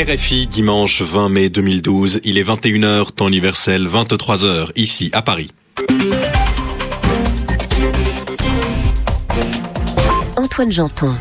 RFI, dimanche 20 mai 2012, il est 21h, temps universel, 23h, ici à Paris. Antoine Janton.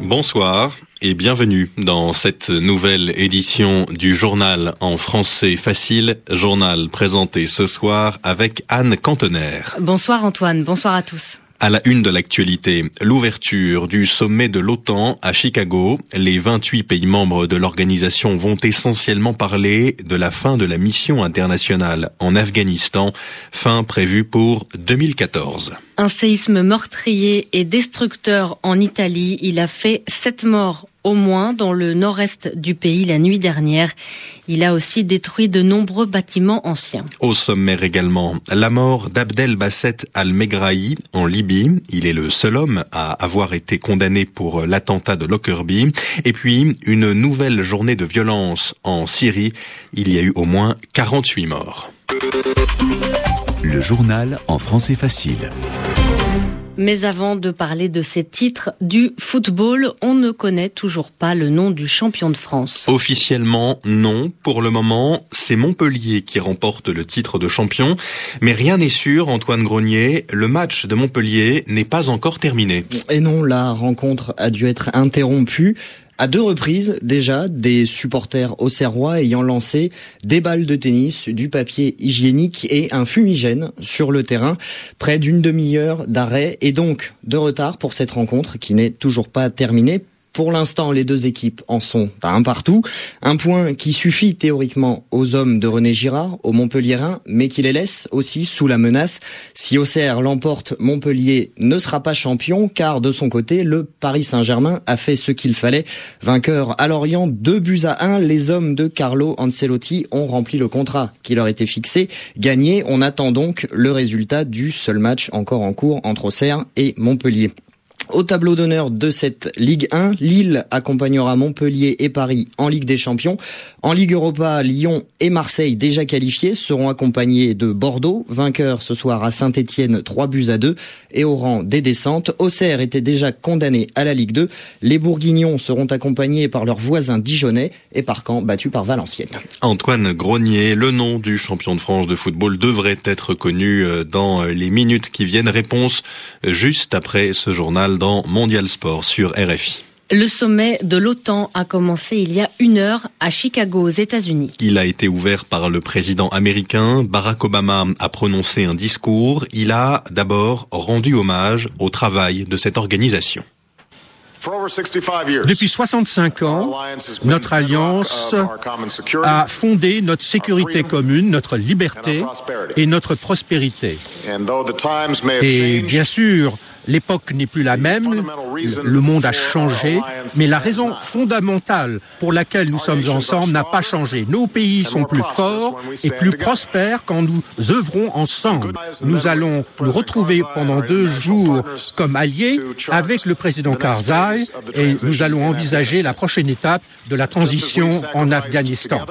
Bonsoir et bienvenue dans cette nouvelle édition du journal en français facile, journal présenté ce soir avec Anne Cantener. Bonsoir Antoine, bonsoir à tous. À la une de l'actualité, l'ouverture du sommet de l'OTAN à Chicago. Les 28 pays membres de l'organisation vont essentiellement parler de la fin de la mission internationale en Afghanistan, fin prévue pour 2014. Un séisme meurtrier et destructeur en Italie. Il a fait sept morts au moins dans le nord-est du pays la nuit dernière. Il a aussi détruit de nombreux bâtiments anciens. Au sommaire également, la mort d'Abdel Basset al-Megrahi en Libye. Il est le seul homme à avoir été condamné pour l'attentat de Lockerbie. Et puis, une nouvelle journée de violence en Syrie. Il y a eu au moins 48 morts. Le journal en français facile. Mais avant de parler de ces titres du football, on ne connaît toujours pas le nom du champion de France. Officiellement, non. Pour le moment, c'est Montpellier qui remporte le titre de champion. Mais rien n'est sûr, Antoine Grenier. Le match de Montpellier n'est pas encore terminé. Et non, la rencontre a dû être interrompue à deux reprises déjà des supporters auxerrois ayant lancé des balles de tennis, du papier hygiénique et un fumigène sur le terrain. Près d'une demi-heure d'arrêt et donc de retard pour cette rencontre qui n'est toujours pas terminée pour l'instant, les deux équipes en sont à un partout. Un point qui suffit théoriquement aux hommes de René Girard, aux Montpellierin, mais qui les laisse aussi sous la menace. Si Auxerre l'emporte, Montpellier ne sera pas champion, car de son côté, le Paris Saint-Germain a fait ce qu'il fallait. Vainqueur à Lorient, deux buts à un, les hommes de Carlo Ancelotti ont rempli le contrat qui leur était fixé. Gagné, on attend donc le résultat du seul match encore en cours entre Auxerre et Montpellier. Au tableau d'honneur de cette Ligue 1, Lille accompagnera Montpellier et Paris en Ligue des Champions. En Ligue Europa, Lyon et Marseille, déjà qualifiés, seront accompagnés de Bordeaux, vainqueur ce soir à Saint-Etienne, 3 buts à 2. Et au rang des descentes, Auxerre était déjà condamné à la Ligue 2. Les Bourguignons seront accompagnés par leurs voisins dijonnais et par Caen, battus par Valenciennes. Antoine Grenier, le nom du champion de France de football devrait être connu euh, dans les minutes qui viennent. Réponse juste après ce journal dans Mondial Sport sur RFI. Le sommet de l'OTAN a commencé il y a une heure à Chicago, aux États-Unis. Il a été ouvert par le président américain. Barack Obama a prononcé un discours. Il a d'abord rendu hommage au travail de cette organisation. Depuis 65 ans, notre alliance a fondé notre sécurité commune, notre liberté et notre prospérité. Et bien sûr, L'époque n'est plus la même, le monde a changé, mais la raison fondamentale pour laquelle nous sommes ensemble n'a pas changé. Nos pays sont plus forts et plus prospères quand nous œuvrons ensemble. Nous allons nous retrouver pendant deux jours comme alliés avec le président Karzai et nous allons envisager la prochaine étape de la transition en Afghanistan.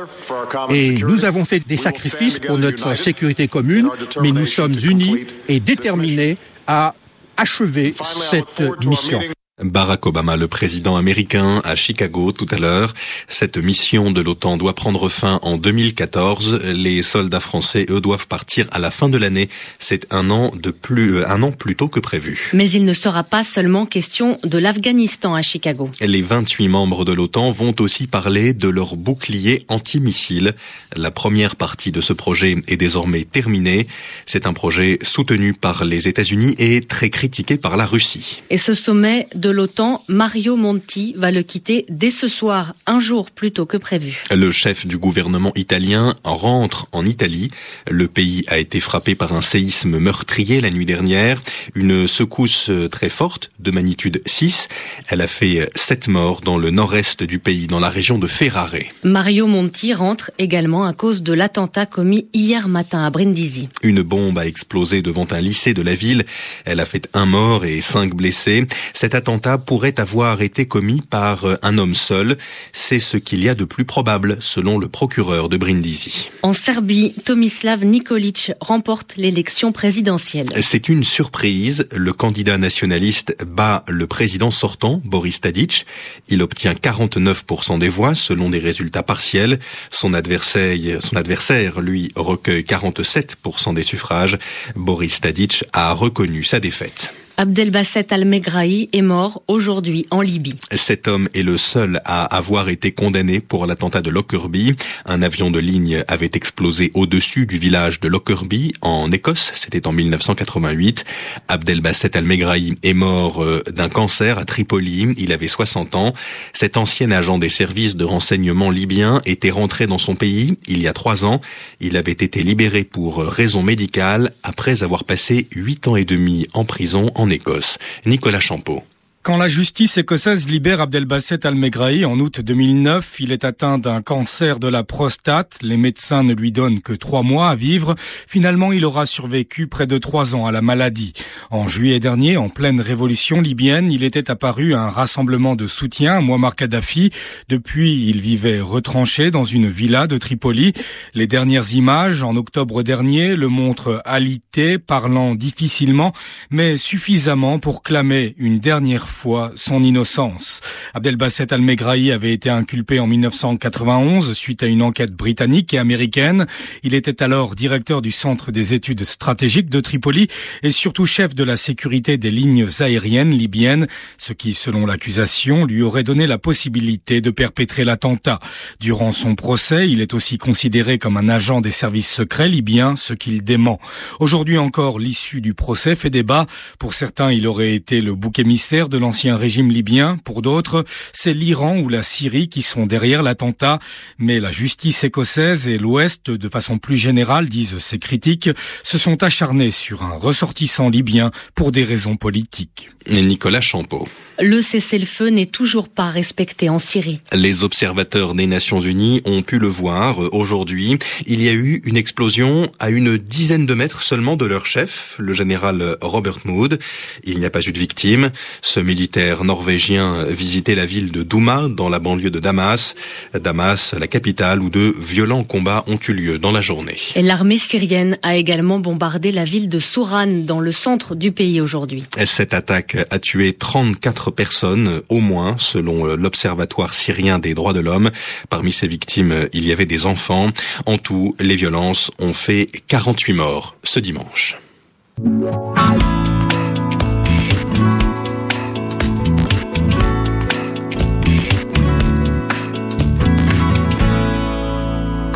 Et nous avons fait des sacrifices pour notre sécurité commune, mais nous sommes unis et déterminés à achever cette mission. Barack Obama, le président américain, à Chicago tout à l'heure. Cette mission de l'OTAN doit prendre fin en 2014. Les soldats français, eux, doivent partir à la fin de l'année. C'est un an de plus, euh, un an plus tôt que prévu. Mais il ne sera pas seulement question de l'Afghanistan à Chicago. Les 28 membres de l'OTAN vont aussi parler de leur bouclier antimissile. La première partie de ce projet est désormais terminée. C'est un projet soutenu par les États-Unis et très critiqué par la Russie. Et ce sommet de de l'OTAN, Mario Monti, va le quitter dès ce soir, un jour plus tôt que prévu. Le chef du gouvernement italien rentre en Italie. Le pays a été frappé par un séisme meurtrier la nuit dernière, une secousse très forte de magnitude 6. Elle a fait sept morts dans le nord-est du pays, dans la région de Ferrare. Mario Monti rentre également à cause de l'attentat commis hier matin à Brindisi. Une bombe a explosé devant un lycée de la ville. Elle a fait un mort et cinq blessés. Cet attentat pourrait avoir été commis par un homme seul. C'est ce qu'il y a de plus probable, selon le procureur de Brindisi. En Serbie, Tomislav Nikolic remporte l'élection présidentielle. C'est une surprise. Le candidat nationaliste bat le président sortant, Boris Tadic. Il obtient 49% des voix, selon des résultats partiels. Son adversaire, son adversaire, lui, recueille 47% des suffrages. Boris Tadic a reconnu sa défaite. Abdelbasset Al-Megrahi est mort aujourd'hui en Libye. Cet homme est le seul à avoir été condamné pour l'attentat de Lockerbie. Un avion de ligne avait explosé au-dessus du village de Lockerbie en Écosse. C'était en 1988. Abdelbasset Al-Megrahi est mort euh, d'un cancer à Tripoli. Il avait 60 ans. Cet ancien agent des services de renseignement libyens était rentré dans son pays il y a trois ans. Il avait été libéré pour raison médicale après avoir passé huit ans et demi en prison en Écosse. Nicolas Champeau. Quand la justice écossaise libère Abdelbasset Al-Megrahi en août 2009, il est atteint d'un cancer de la prostate. Les médecins ne lui donnent que trois mois à vivre. Finalement, il aura survécu près de trois ans à la maladie. En juillet dernier, en pleine révolution libyenne, il était apparu à un rassemblement de soutien à Muammar Kadhafi. Depuis, il vivait retranché dans une villa de Tripoli. Les dernières images, en octobre dernier, le montrent alité, parlant difficilement, mais suffisamment pour clamer une dernière son innocence. Abdelbasset Al-Megrahi avait été inculpé en 1991 suite à une enquête britannique et américaine. Il était alors directeur du Centre des études stratégiques de Tripoli et surtout chef de la sécurité des lignes aériennes libyennes, ce qui, selon l'accusation, lui aurait donné la possibilité de perpétrer l'attentat. Durant son procès, il est aussi considéré comme un agent des services secrets libyens, ce qu'il dément. Aujourd'hui encore, l'issue du procès fait débat. Pour certains, il aurait été le bouc émissaire de l'ancien régime libyen. Pour d'autres, c'est l'Iran ou la Syrie qui sont derrière l'attentat. Mais la justice écossaise et l'Ouest, de façon plus générale, disent ces critiques, se sont acharnés sur un ressortissant libyen pour des raisons politiques. Nicolas Champeau. Le cessez-le-feu n'est toujours pas respecté en Syrie. Les observateurs des Nations Unies ont pu le voir aujourd'hui. Il y a eu une explosion à une dizaine de mètres seulement de leur chef, le général Robert Mood. Il n'y a pas eu de victimes. Ce militaire norvégien visitait la ville de Douma, dans la banlieue de Damas. Damas, la capitale, où de violents combats ont eu lieu dans la journée. L'armée syrienne a également bombardé la ville de Souran, dans le centre du pays aujourd'hui. Cette attaque a tué 34 personnes, au moins, selon l'Observatoire syrien des droits de l'homme. Parmi ces victimes, il y avait des enfants. En tout, les violences ont fait 48 morts ce dimanche.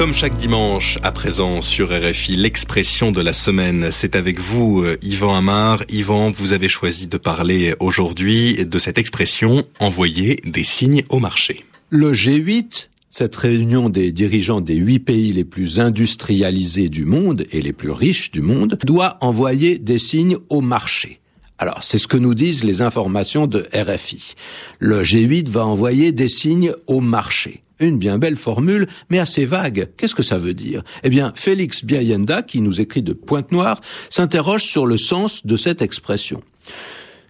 Comme chaque dimanche, à présent sur RFI, l'expression de la semaine, c'est avec vous, Yvan Amar. Yvan, vous avez choisi de parler aujourd'hui de cette expression envoyer des signes au marché. Le G8 cette réunion des dirigeants des huit pays les plus industrialisés du monde et les plus riches du monde doit envoyer des signes au marché. Alors, c'est ce que nous disent les informations de RFI. Le G8 va envoyer des signes au marché. Une bien belle formule, mais assez vague. Qu'est-ce que ça veut dire? Eh bien, Félix Biayenda, qui nous écrit de Pointe-Noire, s'interroge sur le sens de cette expression.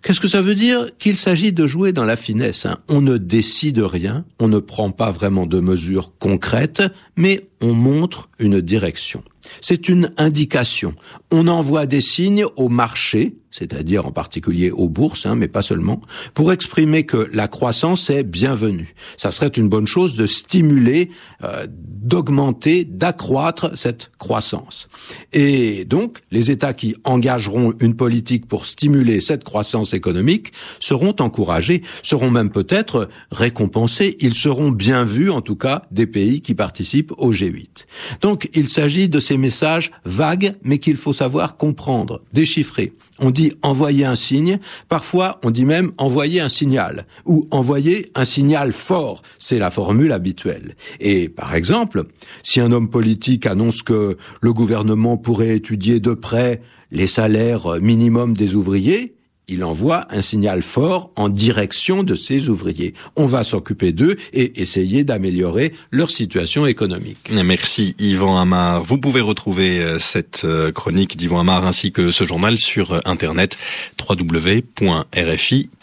Qu'est-ce que ça veut dire? Qu'il s'agit de jouer dans la finesse. Hein. On ne décide rien, on ne prend pas vraiment de mesures concrètes, mais on montre une direction. C'est une indication. On envoie des signes au marché, c'est-à-dire en particulier aux bourses, hein, mais pas seulement, pour exprimer que la croissance est bienvenue. Ça serait une bonne chose de stimuler, euh, d'augmenter, d'accroître cette croissance. Et donc, les États qui engageront une politique pour stimuler cette croissance économique seront encouragés, seront même peut-être récompensés. Ils seront bien vus, en tout cas, des pays qui participent au G8. Donc, il s'agit de ces messages vagues, mais qu'il faut savoir comprendre, déchiffrer. On dit envoyer un signe, parfois on dit même envoyer un signal, ou envoyer un signal fort, c'est la formule habituelle. Et par exemple, si un homme politique annonce que le gouvernement pourrait étudier de près les salaires minimums des ouvriers, il envoie un signal fort en direction de ses ouvriers. On va s'occuper d'eux et essayer d'améliorer leur situation économique. Merci Yvan Amar. Vous pouvez retrouver euh, cette euh, chronique d'Yvan Amar ainsi que ce journal sur euh, internet www.rfi.fr.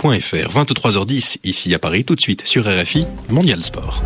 23h10 ici à Paris, tout de suite sur RFI Mondial Sport.